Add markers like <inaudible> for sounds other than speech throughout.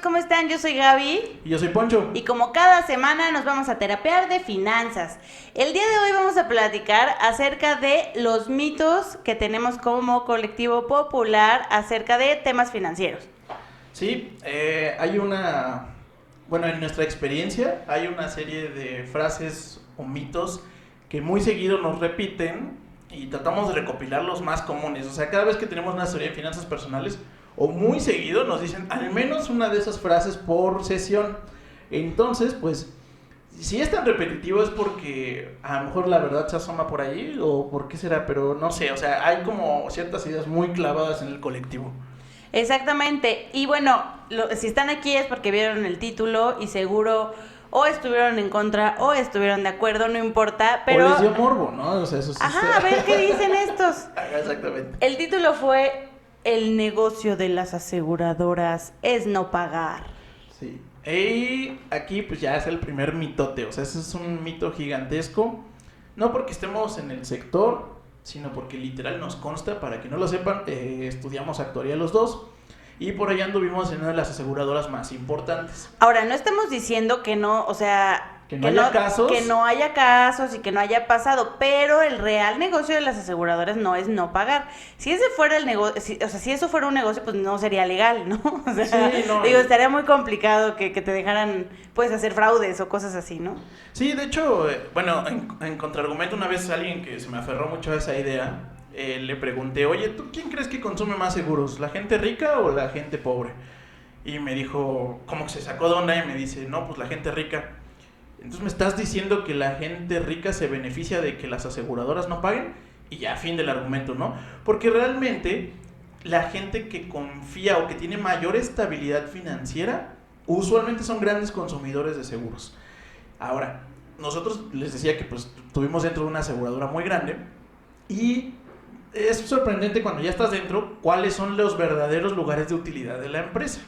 Amigos, ¿cómo están? Yo soy Gaby. Y yo soy Poncho. Y como cada semana nos vamos a terapear de finanzas. El día de hoy vamos a platicar acerca de los mitos que tenemos como colectivo popular acerca de temas financieros. Sí, eh, hay una, bueno, en nuestra experiencia hay una serie de frases o mitos que muy seguido nos repiten y tratamos de recopilar los más comunes. O sea, cada vez que tenemos una serie de finanzas personales, o muy seguido nos dicen al menos una de esas frases por sesión. Entonces, pues, si es tan repetitivo es porque a lo mejor la verdad se asoma por ahí o por qué será, pero no sé, o sea, hay como ciertas ideas muy clavadas en el colectivo. Exactamente, y bueno, si están aquí es porque vieron el título y seguro o estuvieron en contra o estuvieron de acuerdo, no importa, pero... O les dio morbo, ¿no? O sea, eso sí Ajá, a ver qué dicen estos. <laughs> Exactamente. El título fue el negocio de las aseguradoras es no pagar. Sí. Y aquí pues ya es el primer mitote, o sea, ese es un mito gigantesco, no porque estemos en el sector, sino porque literal nos consta, para que no lo sepan, eh, estudiamos actuaría los dos y por allá anduvimos en una de las aseguradoras más importantes. Ahora, no estamos diciendo que no, o sea, que no haya casos. Que no haya casos y que no haya pasado, pero el real negocio de las aseguradoras no es no pagar. Si ese fuera el negocio, o sea, si eso fuera un negocio, pues no sería legal, ¿no? <laughs> O sea, digo, estaría muy complicado que, te dejaran, pues, hacer fraudes o cosas así, ¿no? Sí, de hecho, eh, bueno, en, en contraargumento una vez alguien que se me aferró mucho a esa idea, eh, le pregunté, oye, ¿tú quién crees que consume más seguros? ¿La gente rica o la gente pobre? Y me dijo, como que se sacó de onda y me dice, no, pues la gente rica. Entonces me estás diciendo que la gente rica se beneficia de que las aseguradoras no paguen y ya fin del argumento, ¿no? Porque realmente la gente que confía o que tiene mayor estabilidad financiera usualmente son grandes consumidores de seguros. Ahora, nosotros les decía que pues tuvimos dentro de una aseguradora muy grande y es sorprendente cuando ya estás dentro cuáles son los verdaderos lugares de utilidad de la empresa.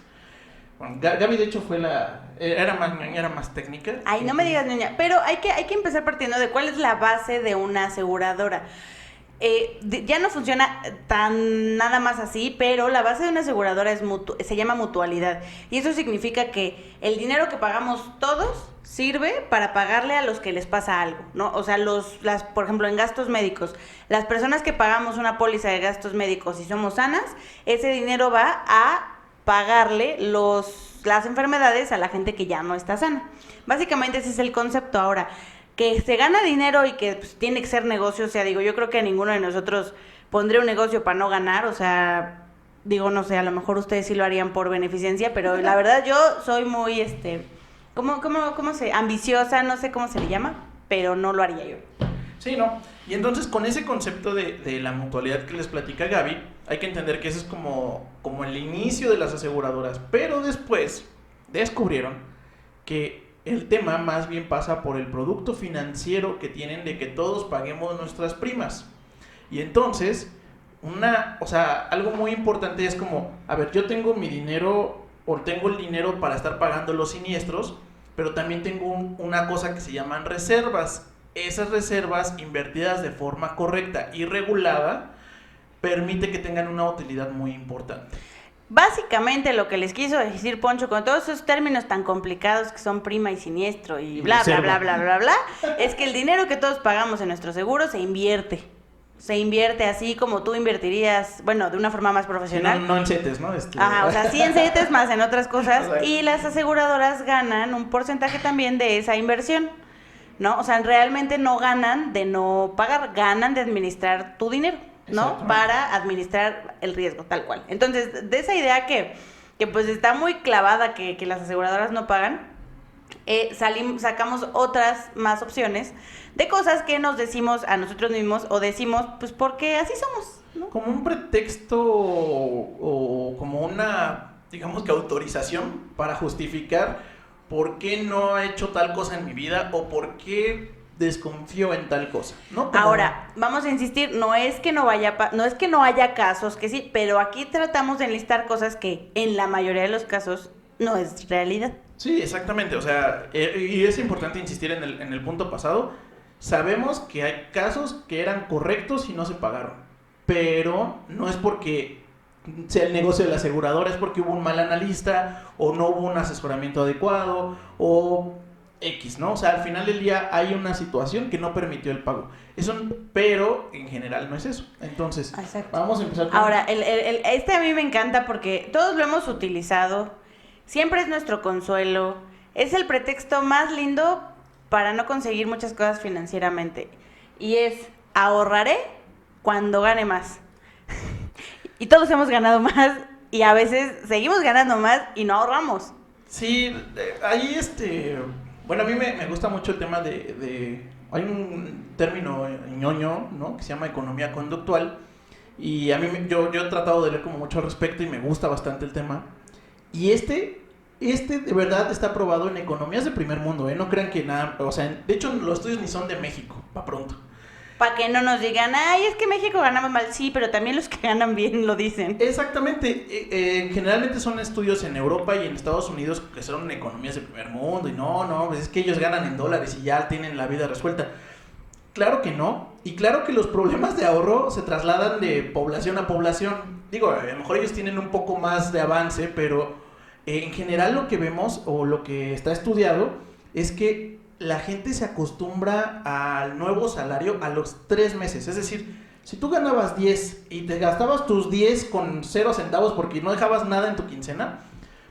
Gaby de hecho fue la era más era más técnica. Ay, no me digas niña, pero hay que hay que empezar partiendo de cuál es la base de una aseguradora. Eh, ya no funciona tan nada más así, pero la base de una aseguradora es se llama mutualidad. Y eso significa que el dinero que pagamos todos sirve para pagarle a los que les pasa algo, ¿no? O sea, los, las, por ejemplo, en gastos médicos, las personas que pagamos una póliza de gastos médicos y somos sanas, ese dinero va a pagarle los, las enfermedades a la gente que ya no está sana. Básicamente ese es el concepto. Ahora, que se gana dinero y que pues, tiene que ser negocio, o sea, digo, yo creo que a ninguno de nosotros pondría un negocio para no ganar, o sea, digo, no sé, a lo mejor ustedes sí lo harían por beneficencia, pero <laughs> la verdad yo soy muy, este, ¿cómo, cómo, cómo se, ambiciosa, no sé cómo se le llama, pero no lo haría yo. Sí, no. Y entonces con ese concepto de, de la mutualidad que les platica Gaby, hay que entender que ese es como, como el inicio de las aseguradoras. Pero después descubrieron que el tema más bien pasa por el producto financiero que tienen de que todos paguemos nuestras primas. Y entonces, una, o sea, algo muy importante es como, a ver, yo tengo mi dinero o tengo el dinero para estar pagando los siniestros, pero también tengo una cosa que se llaman reservas. Esas reservas invertidas de forma correcta y regulada permite que tengan una utilidad muy importante. Básicamente lo que les quiso decir Poncho con todos esos términos tan complicados que son prima y siniestro y bla, bla, bla, bla, bla, bla, es que el dinero que todos pagamos en nuestro seguro se invierte. Se invierte así como tú invertirías, bueno, de una forma más profesional. no, en CETES, ¿no? Este... Ajá, o sea, sí en CETES más en otras cosas. <laughs> Y las aseguradoras ganan un porcentaje también de esa inversión. ¿No? O sea, realmente no ganan de no pagar, ganan de administrar tu dinero. ¿no? Para administrar el riesgo, tal cual. Entonces, de esa idea que, que pues está muy clavada que, las aseguradoras no pagan, eh, salimos, sacamos otras más opciones de cosas que nos decimos a nosotros mismos o decimos, pues porque así somos. ¿no? Como un pretexto o, o como una, digamos que autorización para justificar por qué no he hecho tal cosa en mi vida o por qué desconfío en tal cosa, ¿no? Como- Ahora, vamos a insistir, no es que no vaya no es que no haya casos que sí, pero aquí tratamos de enlistar cosas que en la mayoría de los casos no es realidad. Sí, exactamente. O sea, eh, y es importante insistir en el, en el punto pasado. Sabemos que hay casos que eran correctos y no se pagaron. Pero no es porque sea el negocio de la aseguradora, es porque hubo un mal analista o no hubo un asesoramiento adecuado o X, ¿no? O sea, al final del día hay una situación que no permitió el pago. Eso, pero en general no es eso. Entonces, Exacto. vamos a empezar con... Ahora, el, el- el- este a mí me encanta porque todos lo hemos utilizado, siempre es nuestro consuelo, es el pretexto más lindo para no conseguir muchas cosas financieramente. Y es, ahorraré cuando gane más. Y todos hemos ganado más y a veces seguimos ganando más y no ahorramos. Sí, ahí este. Bueno, a mí me, me gusta mucho el tema de, de- Hay un término ñoño, ¿no? Que se llama economía conductual. Y a mí, yo, yo he tratado de leer como mucho al respecto y me gusta bastante el tema. Y este, este de verdad está probado en economías de primer mundo, ¿eh? No crean que nada. O sea, de hecho, los estudios ni son de México, para pronto. Para que no nos digan, ay, es que México ganamos mal. Sí, pero también los que <laughs> ganan bien lo dicen. Exactamente. eh, eh, generalmente son estudios en Europa y en Estados Unidos que son economías de primer mundo. Y no, no, pues es que ellos ganan en dólares y ya tienen la vida resuelta. Claro que no. Y claro que los problemas de ahorro se trasladan de población a población. Digo, a lo mejor ellos tienen un poco más de avance, pero eh, en general lo que vemos o lo que está estudiado es que la gente se acostumbra al nuevo salario a los tres meses. Es decir, si tú ganabas 10 y te gastabas tus 10 con 0 centavos porque no dejabas nada en tu quincena,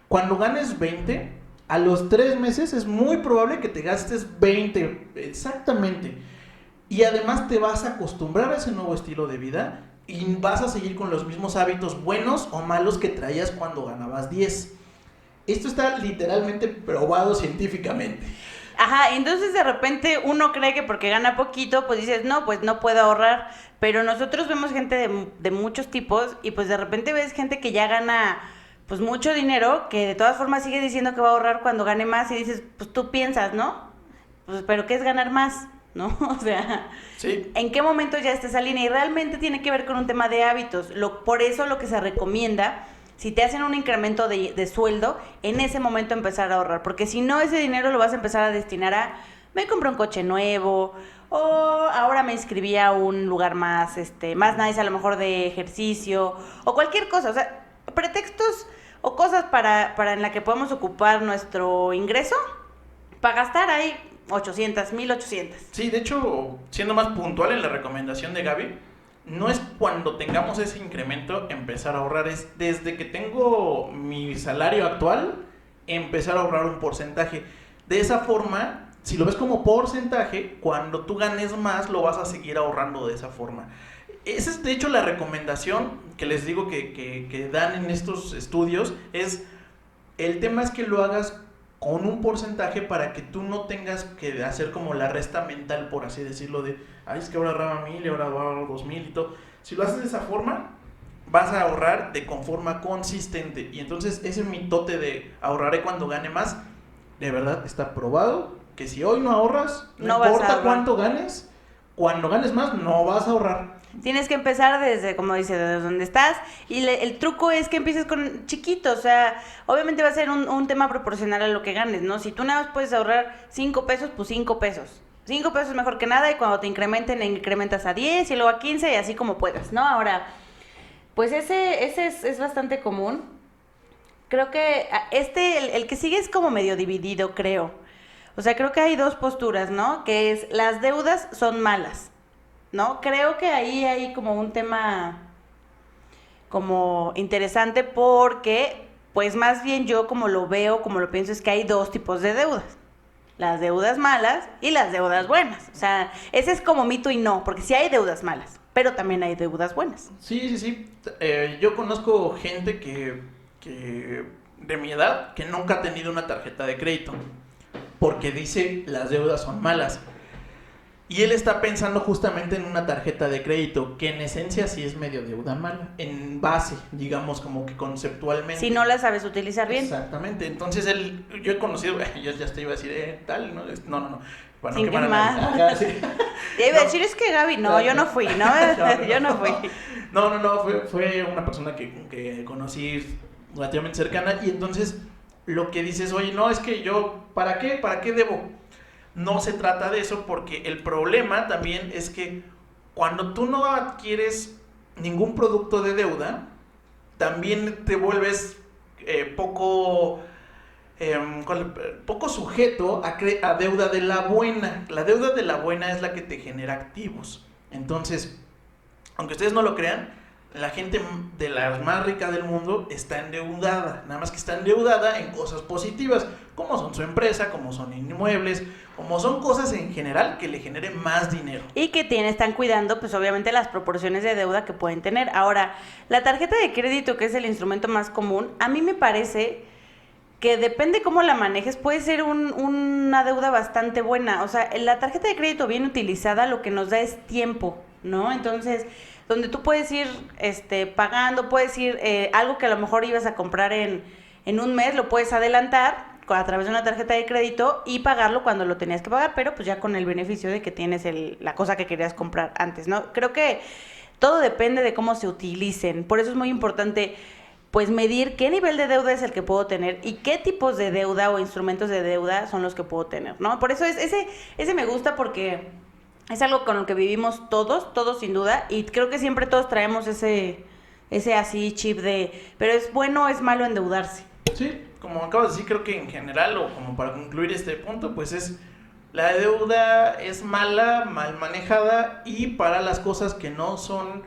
cuando ganes 20, a los 3 meses es muy probable que te gastes 20 exactamente. Y además te vas a acostumbrar a ese nuevo estilo de vida y vas a seguir con los mismos hábitos buenos o malos que traías cuando ganabas 10. Esto está literalmente probado científicamente. Ajá, entonces de repente uno cree que porque gana poquito, pues dices, no, pues no puedo ahorrar. Pero nosotros vemos gente de, de muchos tipos y pues de repente ves gente que ya gana pues mucho dinero, que de todas formas sigue diciendo que va a ahorrar cuando gane más y dices, pues tú piensas, ¿no? Pues pero ¿qué es ganar más? ¿No? <laughs> O sea, Sí. ¿en qué momento ya está esa línea? Y realmente tiene que ver con un tema de hábitos. Lo, por eso lo que se recomienda, si te hacen un incremento de, de sueldo, en ese momento empezar a ahorrar. Porque si no, ese dinero lo vas a empezar a destinar a, me compré un coche nuevo, o ahora me inscribí a un lugar más, este, más nice, a lo mejor de ejercicio, o cualquier cosa. O sea, pretextos o cosas para, para en la que podemos ocupar nuestro ingreso para gastar ahí 800, 1800. Sí, de hecho, siendo más puntual en la recomendación de Gaby, no es cuando tengamos ese incremento empezar a ahorrar, es desde que tengo mi salario actual, empezar a ahorrar un porcentaje. De esa forma, si lo ves como porcentaje, cuando tú ganes más, lo vas a seguir ahorrando de esa forma. Esa es de hecho la recomendación que les digo que, que- que dan en estos estudios, es el tema es que lo hagas con un porcentaje para que tú no tengas que hacer como la resta mental, por así decirlo, de, ay, es que ahora ahorraba mil y ahora ahorro dos mil y todo. Si lo haces de esa forma, vas a ahorrar de con forma consistente. Y entonces ese mitote de ahorraré cuando gane más, de verdad está probado que si hoy no ahorras, no, importa cuánto ganes, cuando ganes más no vas a ahorrar. Tienes que empezar desde, como dice, desde donde estás. Y le- el truco es que empieces con chiquito. O sea, obviamente va a ser un, un tema proporcional a lo que ganes, ¿no? Si tú nada más puedes ahorrar 5 pesos, pues 5 pesos. 5 pesos es mejor que nada y cuando te incrementen, incrementas a 10 y luego a 15 y así como puedas, ¿no? Ahora, pues ese, ese es, es bastante común. Creo que este, el, el que sigue es como medio dividido, creo. O sea, creo que hay dos posturas, ¿no? Que es las deudas son malas. ¿no? Creo que ahí hay como un tema como interesante porque, pues más bien yo como lo veo, como lo pienso, es que hay dos tipos de deudas. Las deudas malas y las deudas buenas. O sea, ese es como mito y no, porque sí hay deudas malas, pero también hay deudas buenas. Sí, sí, sí. Eh, yo conozco gente que, que de mi edad que nunca ha tenido una tarjeta de crédito. porque dice las deudas son malas. Y él está pensando justamente en una tarjeta de crédito, que en esencia sí es medio deuda mala, en base, digamos, como que conceptualmente. Si no la sabes utilizar bien. Exactamente. Entonces él, yo he conocido, <laughs> yo ya te iba a decir, eh, tal, ¿no? No, no, no. Bueno, Sin qué más. Ajá, sí. <laughs> <laughs> iba a decir, es que Gaby, no, yo no fui, ¿no? no yo no fui. No, no, no, fue, fue una persona que, que conocí relativamente cercana y entonces lo que dices, oye, no, es que yo, ¿para qué? ¿Para qué debo? No se trata de eso porque el problema también es que cuando tú no adquieres ningún producto de deuda, también te vuelves eh, poco, em, poco sujeto a, a deuda de la buena. La deuda de la buena es la que te genera activos. Entonces, aunque ustedes no lo crean, la gente de la más rica del mundo está endeudada, nada más que está endeudada en cosas positivas, como son su empresa, como son inmuebles, como son cosas en general que le generen más dinero. Y que tiene, están cuidando, pues obviamente, las proporciones de deuda que pueden tener. Ahora, la tarjeta de crédito, que es el instrumento más común, a mí me parece que depende cómo la manejes, puede ser una deuda bastante buena. O sea, la tarjeta de crédito bien utilizada lo que nos da es tiempo, ¿no? Entonces donde tú puedes ir este, pagando, puedes ir eh, algo que a lo mejor ibas a comprar en, en un mes, lo puedes adelantar a través de una tarjeta de crédito y pagarlo cuando lo tenías que pagar, pero pues ya con el beneficio de que tienes el, la cosa que querías comprar antes, ¿no? Creo que todo depende de cómo se utilicen, por eso es muy importante pues medir qué nivel de deuda es el que puedo tener y qué tipos de deuda o instrumentos de deuda son los que puedo tener, ¿no? Por eso es, ese, ese me gusta porque es algo con lo que vivimos todos, todos sin duda, y creo que siempre todos traemos ese, ese así chip de, pero es bueno o es malo endeudarse. Sí, como acabo de decir, creo que en general, o como para concluir este punto, pues es, la deuda es mala, mal manejada, y para las cosas que no son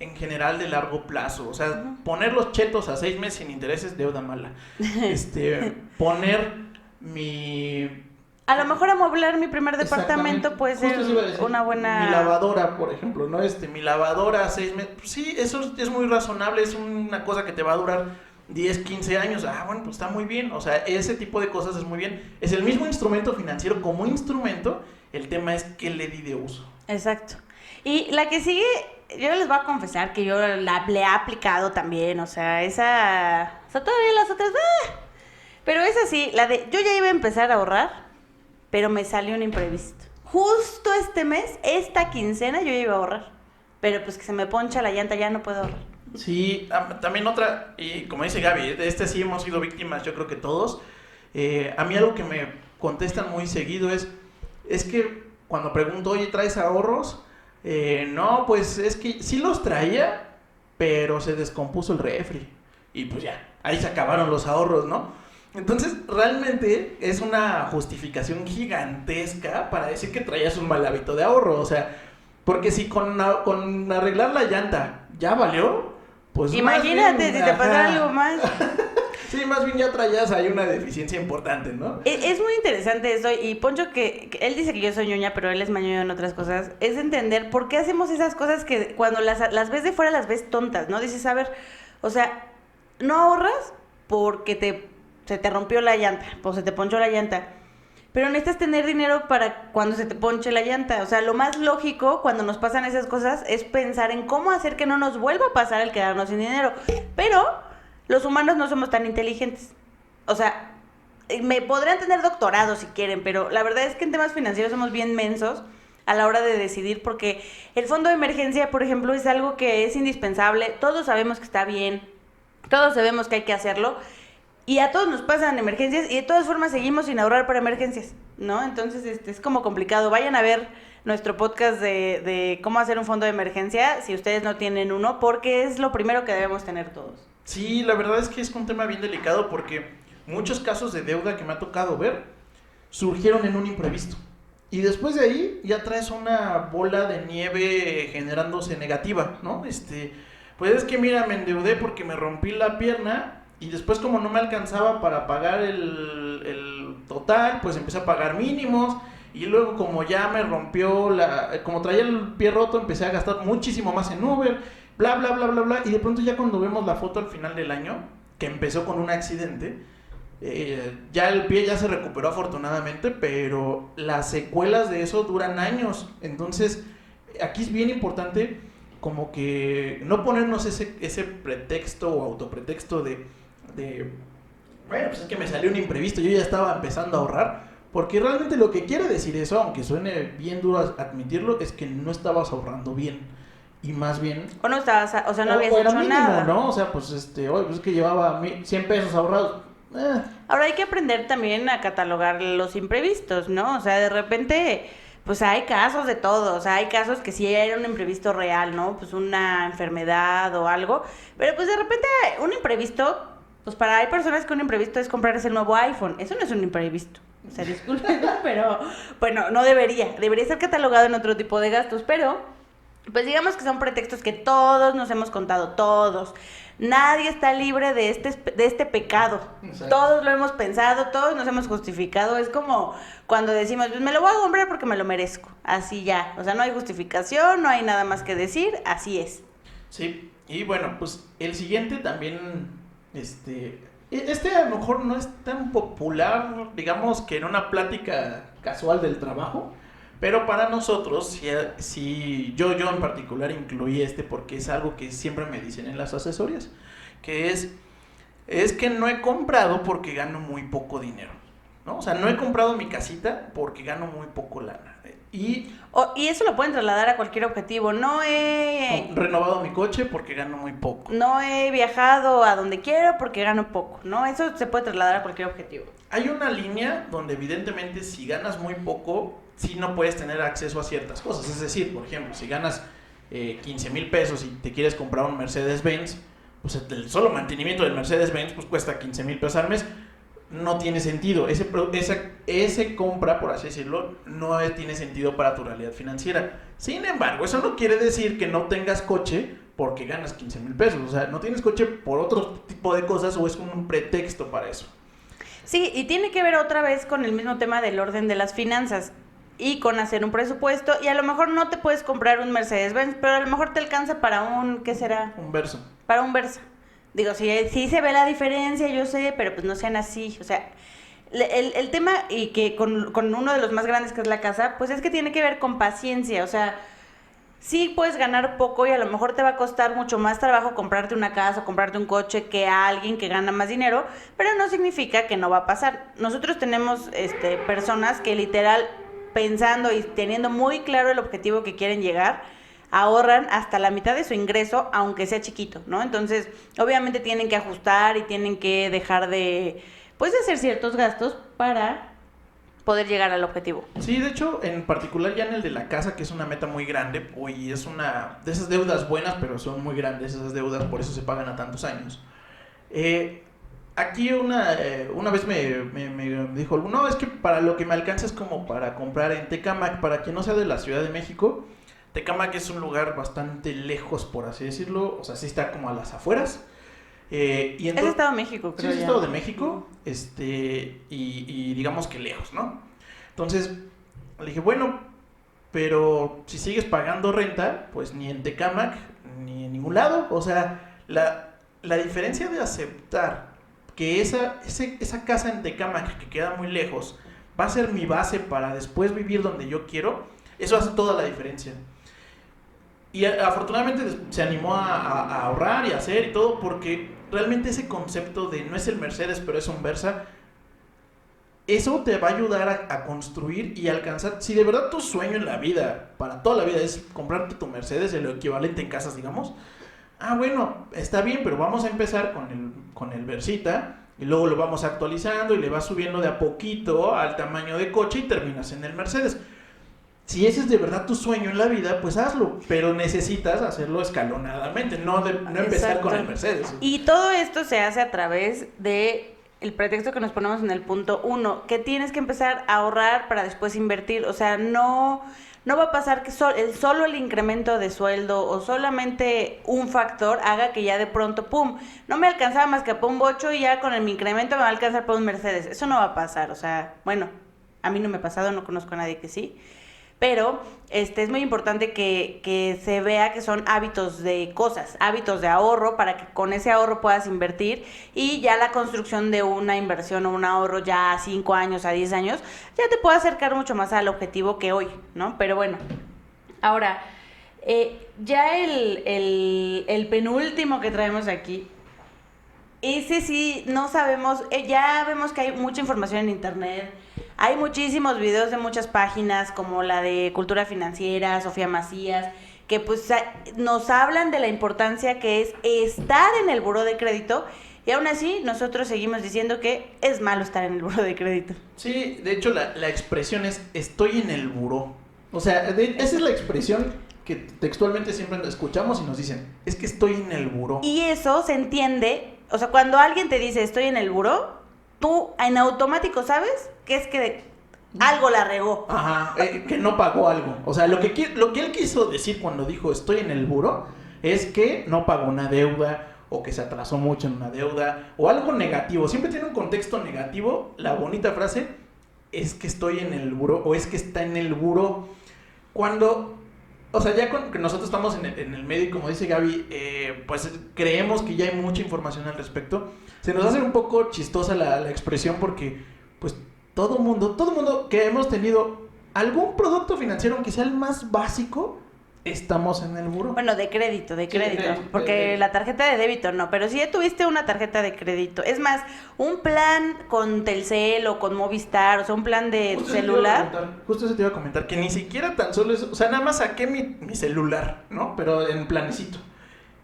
en general de largo plazo. O sea, poner los chetos a seis meses sin intereses, deuda mala. <laughs> Este, poner mi a lo mejor amueblar mi primer departamento puede ser una buena... Mi lavadora, por ejemplo, ¿no? Este, mi lavadora, seis meses... Sí, eso es muy razonable, es una cosa que te va a durar 10, 15 años. Ah, bueno, pues está muy bien. O sea, ese tipo de cosas es muy bien. Es el mismo instrumento financiero como instrumento, el tema es que le di de uso. Exacto. Y la que sigue, yo les voy a confesar que yo la le he aplicado también, o sea, esa... O sea, todavía las otras... ¡ah! Pero es así, la de... Yo ya iba a empezar a ahorrar pero me salió un imprevisto. Justo este mes, esta quincena, yo iba a ahorrar. Pero pues que se me poncha la llanta, ya no puedo ahorrar. Sí, también otra, y como dice Gaby, de este sí hemos sido víctimas, yo creo que todos. Eh, a mí algo que me contestan muy seguido es, es que cuando pregunto, oye, ¿traes ahorros? Eh, no, pues es que sí los traía, pero se descompuso el refri. Y pues ya, ahí se acabaron los ahorros, ¿no? Entonces, realmente es una justificación gigantesca para decir que traías un mal hábito de ahorro. O sea, porque si con, con arreglar la llanta ya valió, pues. Imagínate si te pasa algo más. <laughs> sí, más bien ya traías ahí una deficiencia importante, ¿no? Es, es muy interesante eso. Y Poncho, que, él dice que yo soy ñoña, pero él es mañoño en otras cosas. Es entender por qué hacemos esas cosas que cuando las, las ves de fuera las ves tontas, ¿no? Dices, a ver, o sea, no ahorras porque te se te rompió la llanta, pues se te ponchó la llanta. Pero necesitas tener dinero para cuando se te ponche la llanta. O sea, lo más lógico cuando nos pasan esas cosas es pensar en cómo hacer que no nos vuelva a pasar el quedarnos sin dinero. Pero los humanos no somos tan inteligentes. O sea, eh, me podrían tener doctorado si quieren, pero la verdad es que en temas financieros somos bien mensos a la hora de decidir porque el fondo de emergencia, por ejemplo, es algo que es indispensable. Todos sabemos que está bien. Todos sabemos que hay que hacerlo y a todos nos pasan emergencias y de todas formas seguimos sin ahorrar para emergencias, ¿no? Entonces este, es como complicado. Vayan a ver nuestro podcast de, cómo hacer un fondo de emergencia si ustedes no tienen uno, porque es lo primero que debemos tener todos. Sí, la verdad es que es un tema bien delicado porque muchos casos de deuda que me ha tocado ver surgieron en un imprevisto. Y después de ahí ya traes una bola de nieve generándose negativa, ¿no? Este, pues es que mira, me endeudé porque me rompí la pierna y después como no me alcanzaba para pagar el, total, pues empecé a pagar mínimos. Y luego como ya me rompió la... Como traía el pie roto, empecé a gastar muchísimo más en Uber. Bla, bla, bla, bla, bla. Y de pronto ya cuando vemos la foto al final del año, que empezó con un accidente, Eh, ya el pie ya se recuperó afortunadamente, pero las secuelas de eso duran años. Entonces, aquí es bien importante como que no ponernos ese, ese pretexto o autopretexto de, de, bueno, pues es que me salió un imprevisto, yo ya estaba empezando a ahorrar, porque realmente lo que quiere decir eso, aunque suene bien duro admitirlo, es que no estabas ahorrando bien. Y más bien... O no estabas, o sea, no habías hecho mínimo, nada. ¿no? O sea, pues este, oye, pues es que llevaba 100 pesos ahorrados. Eh, Ahora hay que aprender también a catalogar los imprevistos, ¿no? O sea, de repente, pues hay casos de todo, o sea, hay casos que sí era un imprevisto real, ¿no? Pues una enfermedad o algo, pero pues de repente un imprevisto, pues para hay personas que un imprevisto es comprarse el nuevo iPhone, eso no es un imprevisto. O sea, disculpen, <laughs> pero bueno, no debería, debería ser catalogado en otro tipo de gastos, pero pues digamos que son pretextos que todos nos hemos contado, todos. Nadie está libre de este, de este pecado. Exacto. Todos lo hemos pensado, todos nos hemos justificado. Es como cuando decimos, pues me lo voy a comprar porque me lo merezco. Así ya. O sea, no hay justificación, no hay nada más que decir, así es. Sí, y bueno, pues el siguiente también, este, e- este a lo mejor no es tan popular, digamos que en una plática casual del trabajo, pero para nosotros, si, si yo, yo en particular incluí este porque es algo que siempre me dicen en las asesorías, que es, es que no he comprado porque gano muy poco dinero, ¿no? O sea, no he comprado mi casita porque gano muy poco lana. Y O- y eso lo pueden trasladar a cualquier objetivo. No he, renovado mi coche porque gano muy poco. no he viajado a donde quiero porque gano poco, ¿no? Eso se puede trasladar a cualquier objetivo. Hay una línea donde evidentemente si ganas muy poco, sí no puedes tener acceso a ciertas cosas. Es decir, por ejemplo, si ganas eh, 15 mil pesos y te quieres comprar un Mercedes-Benz, pues el solo mantenimiento del Mercedes-Benz pues cuesta 15 mil pesos al mes. No tiene sentido. Ese, esa, ese compra, por así decirlo, no tiene sentido para tu realidad financiera. Sin embargo, eso no quiere decir que no tengas coche porque ganas 15 mil pesos. O sea, no tienes coche por otro tipo de cosas o es un pretexto para eso. Sí, y tiene que ver otra vez con el mismo tema del orden de las finanzas y con hacer un presupuesto y a lo mejor no te puedes comprar un Mercedes-Benz, pero a lo mejor te alcanza para un, ¿qué será? Un verso. Para un Versa. Digo, sí, sí se ve la diferencia, yo sé, pero pues no sean así. O sea, el, el tema y que con, con uno de los más grandes que es la casa, pues es que tiene que ver con paciencia. O sea, sí puedes ganar poco y a lo mejor te va a costar mucho más trabajo comprarte una casa o comprarte un coche que a alguien que gana más dinero, pero no significa que no va a pasar. Nosotros tenemos este, personas que literal pensando y teniendo muy claro el objetivo que quieren llegar, ahorran hasta la mitad de su ingreso, aunque sea chiquito, ¿no? Entonces, obviamente tienen que ajustar y tienen que dejar de, pues, hacer ciertos gastos para poder llegar al objetivo. Sí, de hecho, en particular ya en el de la casa, que es una meta muy grande, y es una de esas deudas buenas, pero son muy grandes esas deudas, por eso se pagan a tantos años. Eh, aquí una, eh, una vez me, me- me dijo, no, es que para lo que me alcanza es como para comprar en Tecamac, para quien no sea de la Ciudad de México, Tecamac es un lugar bastante lejos, por así decirlo, o sea, sí está como a las afueras. Eh, y Es Estado de México, Sí, creo es ya. Estado de México, este, y, y digamos que lejos, ¿no? Entonces, le dije, bueno, pero si sigues pagando renta, pues ni en Tecamac, ni en ningún lado. O sea, la, la diferencia de aceptar que esa, ese- esa casa en Tecamac, que queda muy lejos, va a ser mi base para después vivir donde yo quiero, eso hace toda la diferencia. Y afortunadamente se animó a, ahorrar y hacer y todo porque realmente ese concepto de no es el Mercedes pero es un Versa, eso te va a ayudar a, a construir y alcanzar, si de verdad tu sueño en la vida, para toda la vida es comprarte tu Mercedes, el equivalente en casas digamos, ah bueno, está bien, pero vamos a empezar con el, con el Versita y luego lo vamos actualizando y le vas subiendo de a poquito al tamaño de coche y terminas en el Mercedes. Si ese es de verdad tu sueño en la vida, pues hazlo, pero necesitas hacerlo escalonadamente, no, de- no empezar con el Mercedes. Y todo esto se hace a través de el pretexto que nos ponemos en el punto uno, que tienes que empezar a ahorrar para después invertir. O sea, no, no va a pasar que sol- el, solo el incremento de sueldo o solamente un factor haga que ya de pronto, pum, no me alcanzaba más que para un bocho y ya con el incremento me va a alcanzar para un Mercedes. Eso no va a pasar. O sea, bueno, a mí no me ha pasado, no conozco a nadie que sí. Pero este, es muy importante que, que, se vea que son hábitos de cosas, hábitos de ahorro, para que con ese ahorro puedas invertir y ya la construcción de una inversión o un ahorro ya a 5 años, a 10 años, ya te puede acercar mucho más al objetivo que hoy, ¿no? Pero bueno, ahora, eh, ya el, el, penúltimo que traemos aquí, ese sí, no sabemos, eh, ya vemos que hay mucha información en internet, hay muchísimos videos de muchas páginas, como la de Cultura Financiera, Sofía Macías, que pues nos hablan de la importancia que es estar en el buro de crédito y aún así nosotros seguimos diciendo que es malo estar en el buro de crédito. Sí, de hecho la, la expresión es estoy en el buro. O sea, esa es la expresión que textualmente siempre escuchamos y nos dicen, es que estoy en el buro. Y eso se entiende o sea, cuando alguien te dice estoy en el buró, tú en automático sabes que es que algo la regó. Ajá, eh, que no pagó algo. O sea, lo que, lo que él quiso decir cuando dijo estoy en el buró es que no pagó una deuda o que se atrasó mucho en una deuda o algo negativo. Siempre tiene un contexto negativo. La bonita frase es que estoy en el buró o es que está en el buró. Cuando o sea, ya con que nosotros estamos en el, medio y como dice Gaby, eh, pues creemos que ya hay mucha información al respecto. Se nos hace un poco chistosa la, la expresión porque, pues, todo mundo, todo mundo que hemos tenido algún producto financiero, aunque sea el más básico, estamos en el muro. Bueno, de crédito, de crédito, porque la tarjeta de débito no, pero si ya tuviste una tarjeta de crédito, es más, un plan con Telcel o con Movistar, o sea, un plan de celular. justo eso te iba a comentar, que ni siquiera tan solo es, o sea, nada más saqué mi, mi celular, ¿no? Pero en planecito.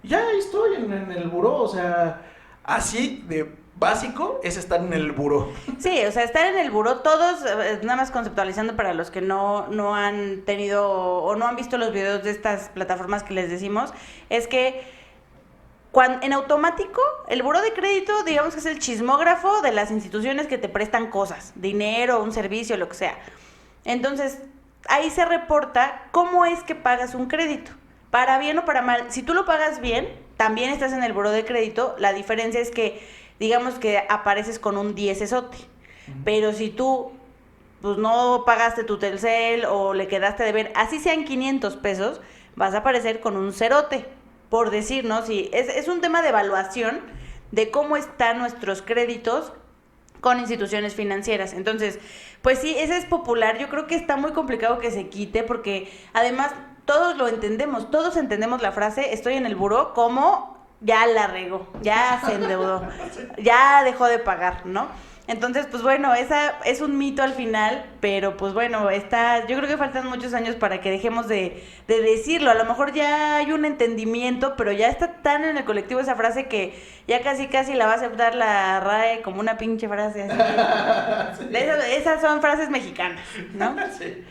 Ya estoy en, en el buró, o sea, así de básico es estar en el buró. Sí, o sea, estar en el buró, todos, eh, nada más conceptualizando para los que no, no han tenido o no han visto los videos de estas plataformas que les decimos, es que cuando, en automático, el buró de crédito, digamos que es el chismógrafo de las instituciones que te prestan cosas, dinero, un servicio, lo que sea. Entonces, ahí se reporta cómo es que pagas un crédito. Para bien o para mal. Si tú lo pagas bien, también estás en el buró de crédito. La diferencia es que digamos que apareces con un 10 esote. Pero si tú pues no pagaste tu Telcel o le quedaste de ver, así sean 500 pesos, vas a aparecer con un cerote, por decir, ¿no? Si es, es un tema de evaluación de cómo están nuestros créditos con instituciones financieras. Entonces, pues sí, ese es popular. Yo creo que está muy complicado que se quite porque además todos lo entendemos, todos entendemos la frase estoy en el buró como ya la regó, ya se endeudó, <laughs> ya dejó de pagar, ¿no? Entonces, pues bueno, esa es un mito al final, pero pues bueno, está, yo creo que faltan muchos años para que dejemos de, de, decirlo. A lo mejor ya hay un entendimiento, pero ya está tan en el colectivo esa frase que ya casi casi la va a aceptar la RAE como una pinche frase así. <laughs> esas, son frases mexicanas, ¿no? <laughs> Sí.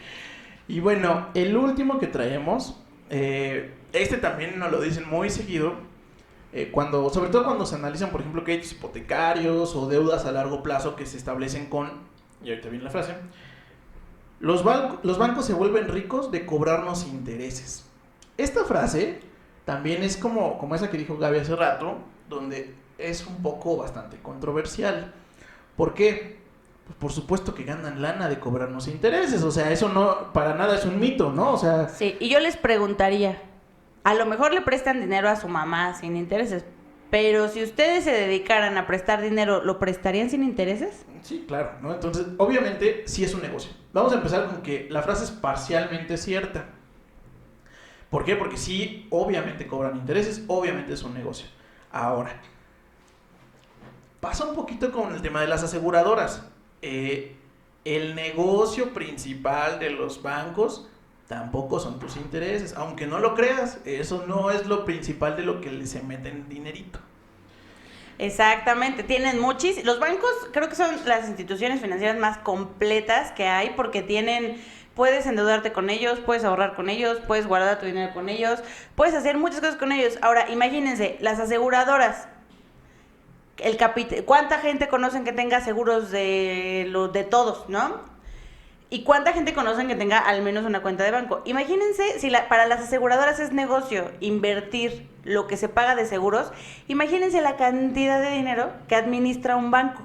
Y bueno, el último que traemos, eh, este también nos lo dicen muy seguido, eh, cuando, sobre todo cuando se analizan, por ejemplo, créditos hipotecarios o deudas a largo plazo que se establecen con, y ahorita viene la frase, los, los bancos se vuelven ricos de cobrarnos intereses. Esta frase también es como, como esa que dijo Gaby hace rato, donde es un poco bastante controversial. ¿Por qué? Pues por supuesto que ganan lana de cobrarnos intereses, o sea, eso no, para nada es un mito, ¿no? O sea... Sí, y yo les preguntaría, a lo mejor le prestan dinero a su mamá sin intereses, pero si ustedes se dedicaran a prestar dinero, ¿lo prestarían sin intereses? Sí, claro, ¿no? Entonces, obviamente, sí es un negocio. Vamos a empezar con que la frase es parcialmente cierta. ¿Por qué? Porque sí, obviamente cobran intereses, obviamente es un negocio. Ahora, pasa un poquito con el tema de las aseguradoras. Eh, el negocio principal de los bancos tampoco son tus intereses. Aunque no lo creas, eso no es lo principal de lo que se mete en dinerito. Exactamente, tienen muchísimos. Los bancos creo que son las instituciones financieras más completas que hay porque tienen puedes endeudarte con ellos, puedes ahorrar con ellos, puedes guardar tu dinero con ellos, puedes hacer muchas cosas con ellos. Ahora, imagínense, las aseguradoras, el ¿cuánta gente conocen que tenga seguros de los de todos, no? ¿Y cuánta gente conocen que tenga al menos una cuenta de banco? Imagínense si la, para las aseguradoras es negocio invertir lo que se paga de seguros, imagínense la cantidad de dinero que administra un banco.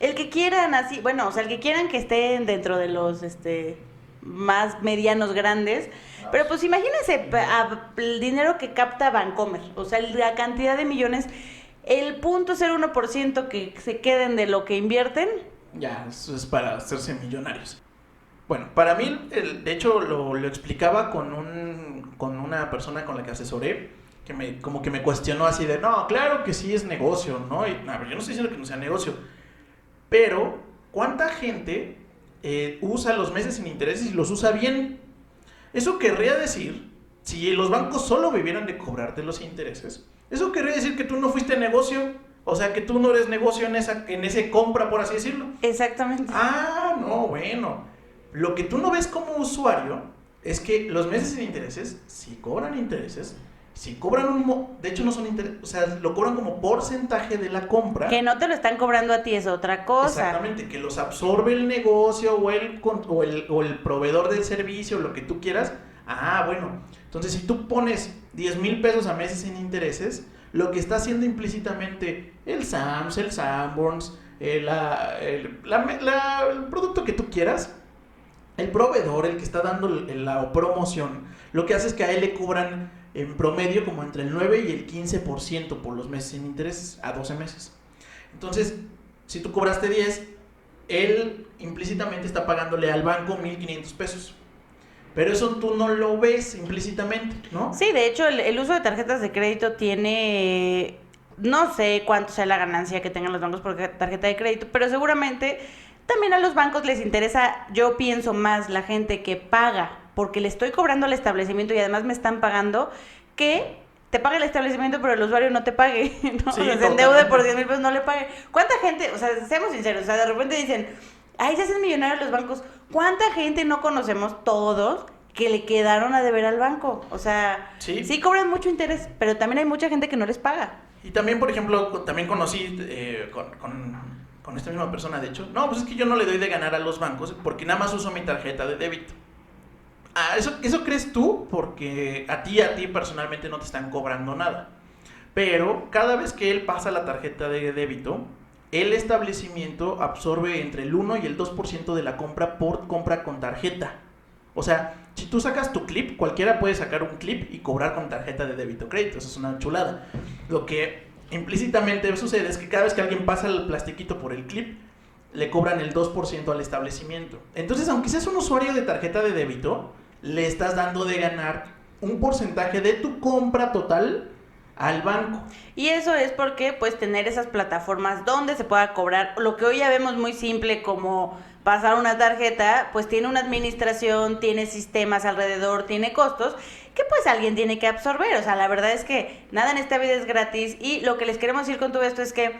El que quieran así, bueno, o sea, el que quieran que estén dentro de los este más medianos grandes. Pero pues imagínense el dinero que capta Bancomer, o sea, la cantidad de millones, el punto ciento que se queden de lo que invierten. Ya, eso es para hacerse millonarios. Bueno, para mí, el, de hecho, lo, lo, explicaba con, un, con una persona con la que asesoré, que me, como que me cuestionó así de, no, claro que sí es negocio, ¿no? Y, a ver, yo no estoy diciendo que no sea negocio, pero ¿cuánta gente eh, usa los meses sin intereses y los usa bien? Eso querría decir, si los bancos solo vivieran de cobrarte los intereses, eso querría decir que tú no fuiste negocio, o sea, que tú no eres negocio en esa en ese compra, por así decirlo. Exactamente. Ah, no, bueno. Lo que tú no ves como usuario es que los meses sin intereses, si cobran intereses, si cobran un... De hecho no son intereses, o sea, lo cobran como porcentaje de la compra. Que no te lo están cobrando a ti es otra cosa. Exactamente, que los absorbe el negocio o el, o el, o el proveedor del servicio, lo que tú quieras. Ah, bueno. Entonces, si tú pones 10 mil pesos a meses sin intereses, lo que está haciendo implícitamente el SAMS, el Sanborns, el, la, el, el producto que tú quieras, el proveedor, el que está dando la promoción, lo que hace es que a él le cobran en promedio como entre el 9 y el 15% por los meses sin intereses a 12 meses. Entonces, si tú cobraste 10, él implícitamente está pagándole al banco 1.500 pesos. Pero eso tú no lo ves implícitamente, ¿no? Sí, de hecho, el, el, uso de tarjetas de crédito tiene, no sé cuánto sea la ganancia que tengan los bancos por tarjeta de crédito, pero seguramente también a los bancos les interesa, yo pienso más, la gente que paga, porque le estoy cobrando al establecimiento y además me están pagando, que te pague el establecimiento, pero el usuario no te pague, <laughs> ¿no? se endeude por 10 mil pesos, no le pague. ¿Cuánta gente, o sea, seamos sinceros, o sea, de repente dicen, ay, se hacen millonarios los bancos. ¿Cuánta gente no conocemos todos que le quedaron a deber al banco? O sea, sí, cobran mucho interés, pero también hay mucha gente que no les paga. Y también, por ejemplo, también conocí eh, con con esta misma persona, de hecho, no, pues es que yo no le doy de ganar a los bancos porque nada más uso mi tarjeta de débito. Ah, eso, eso crees tú porque a ti, a ti personalmente no te están cobrando nada. Pero cada vez que él pasa la tarjeta de débito, el establecimiento absorbe entre el 1 y el 2% de la compra por compra con tarjeta. O sea, si tú sacas tu clip, cualquiera puede sacar un clip y cobrar con tarjeta de débito crédito. Eso es una chulada. Lo que implícitamente sucede es que cada vez que alguien pasa el plastiquito por el clip, le cobran el 2% al establecimiento. Entonces, aunque seas un usuario de tarjeta de débito, le estás dando de ganar un porcentaje de tu compra total al banco. Y eso es porque pues tener esas plataformas donde se pueda cobrar lo que hoy ya vemos muy simple como pasar una tarjeta, pues tiene una administración, tiene sistemas alrededor, tiene costos que pues alguien tiene que absorber. O sea, la verdad es que nada en esta vida es gratis y lo que les queremos decir con todo esto es que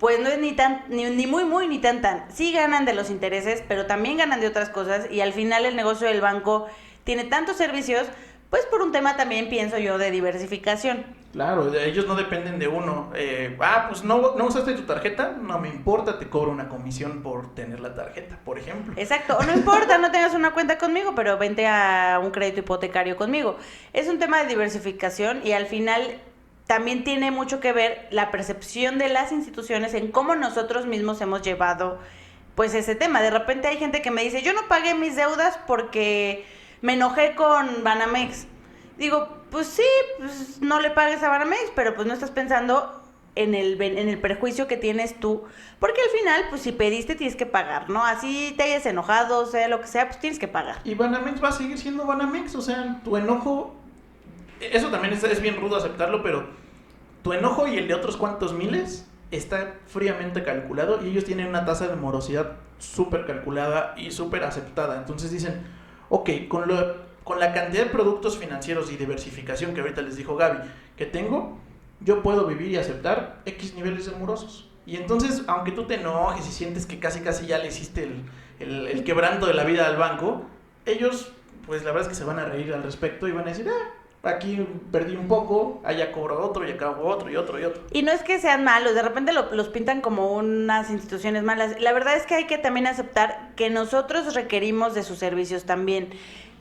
pues no es ni tan ni, ni muy muy ni tan tan. Sí ganan de los intereses, pero también ganan de otras cosas y al final el negocio del banco tiene tantos servicios pues por un tema también pienso yo de diversificación. Claro, ellos no dependen de uno. Eh, ah, pues no, no usaste tu tarjeta, no me importa, te cobro una comisión por tener la tarjeta, por ejemplo. Exacto, o no importa, no tengas una cuenta conmigo, pero vente a un crédito hipotecario conmigo. Es un tema de diversificación y al final también tiene mucho que ver la percepción de las instituciones en cómo nosotros mismos hemos llevado pues ese tema. De repente hay gente que me dice, yo no pagué mis deudas porque me enojé con Banamex. Digo, pues sí, pues no le pagues a Banamex, pero pues no estás pensando en el, en el perjuicio que tienes tú. Porque al final, pues si pediste, tienes que pagar, ¿no? Así te hayas enojado, sea, lo que sea, pues tienes que pagar. Y Banamex va a seguir siendo Banamex, o sea, tu enojo, eso también es, es bien rudo aceptarlo, pero tu enojo y el de otros cuantos miles está fríamente calculado y ellos tienen una tasa de morosidad súper calculada y súper aceptada. Entonces dicen, ok, con, lo, con la cantidad de productos financieros y diversificación que ahorita les dijo Gaby que tengo, yo puedo vivir y aceptar X niveles de morosos. Y entonces, aunque tú te enojes y sientes que casi casi ya le hiciste el, el, quebranto de la vida al banco, ellos, pues la verdad es que se van a reír al respecto y van a decir, ah, aquí perdí un poco, allá cobro otro y acá hago otro y otro y otro. Y no es que sean malos, de repente los pintan como unas instituciones malas. La verdad es que hay que también aceptar que nosotros requerimos de sus servicios también.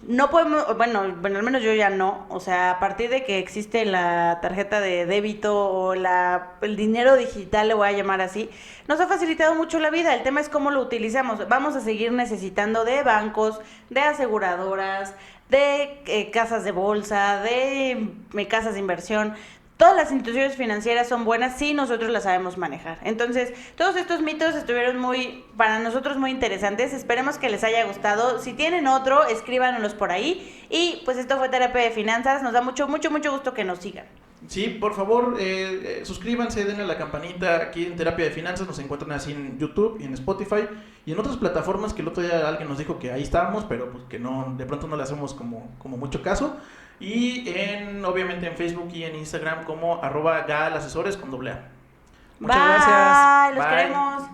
no podemos, bueno, bueno, al menos yo ya no, o sea, a partir de que existe la tarjeta de débito o la, el dinero digital, le voy a llamar así, nos ha facilitado mucho la vida, el tema es cómo lo utilizamos, vamos a seguir necesitando de bancos, de aseguradoras, de eh, casas de bolsa, de eh, casas de inversión, todas las instituciones financieras son buenas si nosotros las sabemos manejar. Entonces, todos estos mitos estuvieron muy, para nosotros muy interesantes. Esperemos que les haya gustado. Si tienen otro, escríbanos por ahí. Y pues esto fue Terapia de Finanzas. Nos da mucho, mucho, mucho gusto que nos sigan. Sí, por favor, eh, eh, suscríbanse, denle a la campanita. Aquí en Terapia de Finanzas nos encuentran así en YouTube y en Spotify y en otras plataformas que el otro día alguien nos dijo que ahí estábamos, pero pues que no, de pronto no le hacemos como, como mucho caso. Y en, obviamente en Facebook y en Instagram como arroba galasesores con doble A. Muchas gracias. Los queremos.